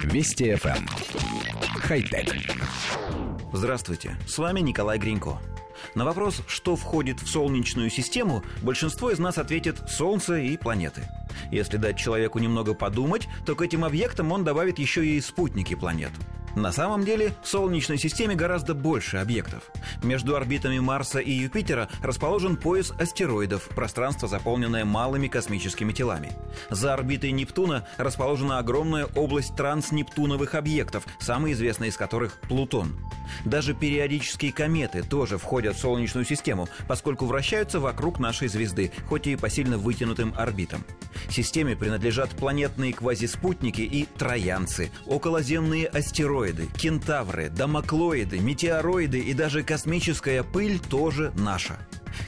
Вести FM. Эм. Хай-тек. Здравствуйте, с вами Николай Гринько. На вопрос, что входит в Солнечную систему, большинство из нас ответит «Солнце и планеты». Если дать человеку немного подумать, то к этим объектам он добавит еще и спутники планет – на самом деле в Солнечной системе гораздо больше объектов. Между орбитами Марса и Юпитера расположен пояс астероидов, пространство, заполненное малыми космическими телами. За орбитой Нептуна расположена огромная область транснептуновых объектов, самый известный из которых – Плутон. Даже периодические кометы тоже входят в Солнечную систему, поскольку вращаются вокруг нашей звезды, хоть и по сильно вытянутым орбитам. Системе принадлежат планетные квазиспутники и троянцы, околоземные астероиды, кентавры, домоклоиды, метеороиды и даже космическая пыль тоже наша.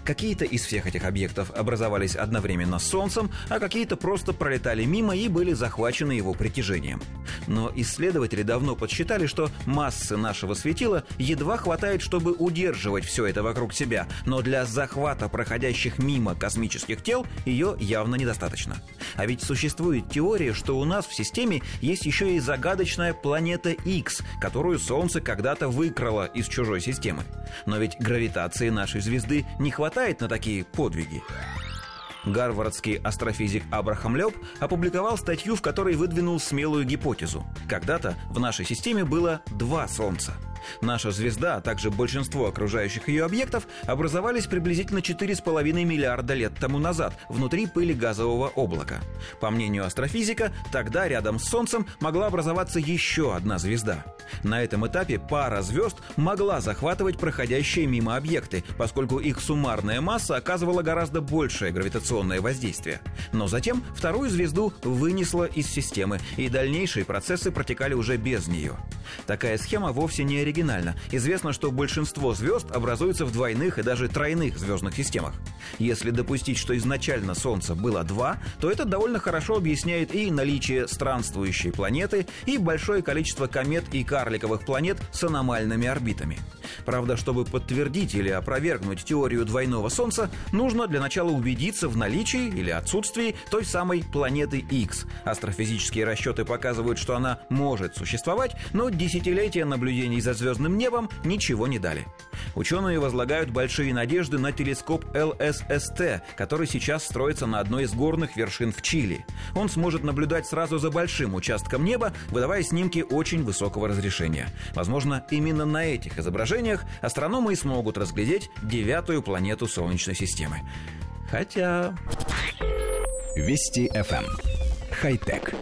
Какие-то из всех этих объектов образовались одновременно с Солнцем, а какие-то просто пролетали мимо и были захвачены его притяжением. Но исследователи давно подсчитали, что массы нашего светила едва хватает, чтобы удерживать все это вокруг себя, но для захвата проходящих мимо космических тел ее явно недостаточно. А ведь существует теория, что у нас в системе есть еще и загадочная планета X, которую Солнце когда-то выкрало из чужой системы. Но ведь гравитации нашей звезды не хватает на такие подвиги. Гарвардский астрофизик Абрахам Лёб опубликовал статью, в которой выдвинул смелую гипотезу. Когда-то в нашей системе было два Солнца – Наша звезда, а также большинство окружающих ее объектов образовались приблизительно 4,5 миллиарда лет тому назад внутри пыли газового облака. По мнению астрофизика, тогда рядом с Солнцем могла образоваться еще одна звезда. На этом этапе пара звезд могла захватывать проходящие мимо объекты, поскольку их суммарная масса оказывала гораздо большее гравитационное воздействие. Но затем вторую звезду вынесло из системы, и дальнейшие процессы протекали уже без нее. Такая схема вовсе не оригинальна. Известно, что большинство звезд образуются в двойных и даже тройных звездных системах. Если допустить, что изначально Солнце было два, то это довольно хорошо объясняет и наличие странствующей планеты, и большое количество комет и карликовых планет с аномальными орбитами. Правда, чтобы подтвердить или опровергнуть теорию двойного Солнца, нужно для начала убедиться в наличии или отсутствии той самой планеты X. Астрофизические расчеты показывают, что она может существовать, но десятилетия наблюдений за звездным небом ничего не дали. Ученые возлагают большие надежды на телескоп ЛССТ, который сейчас строится на одной из горных вершин в Чили. Он сможет наблюдать сразу за большим участком неба, выдавая снимки очень высокого разрешения. Возможно, именно на этих изображениях астрономы и смогут разглядеть девятую планету Солнечной системы. Хотя... Вести FM. Эм. Хай-тек.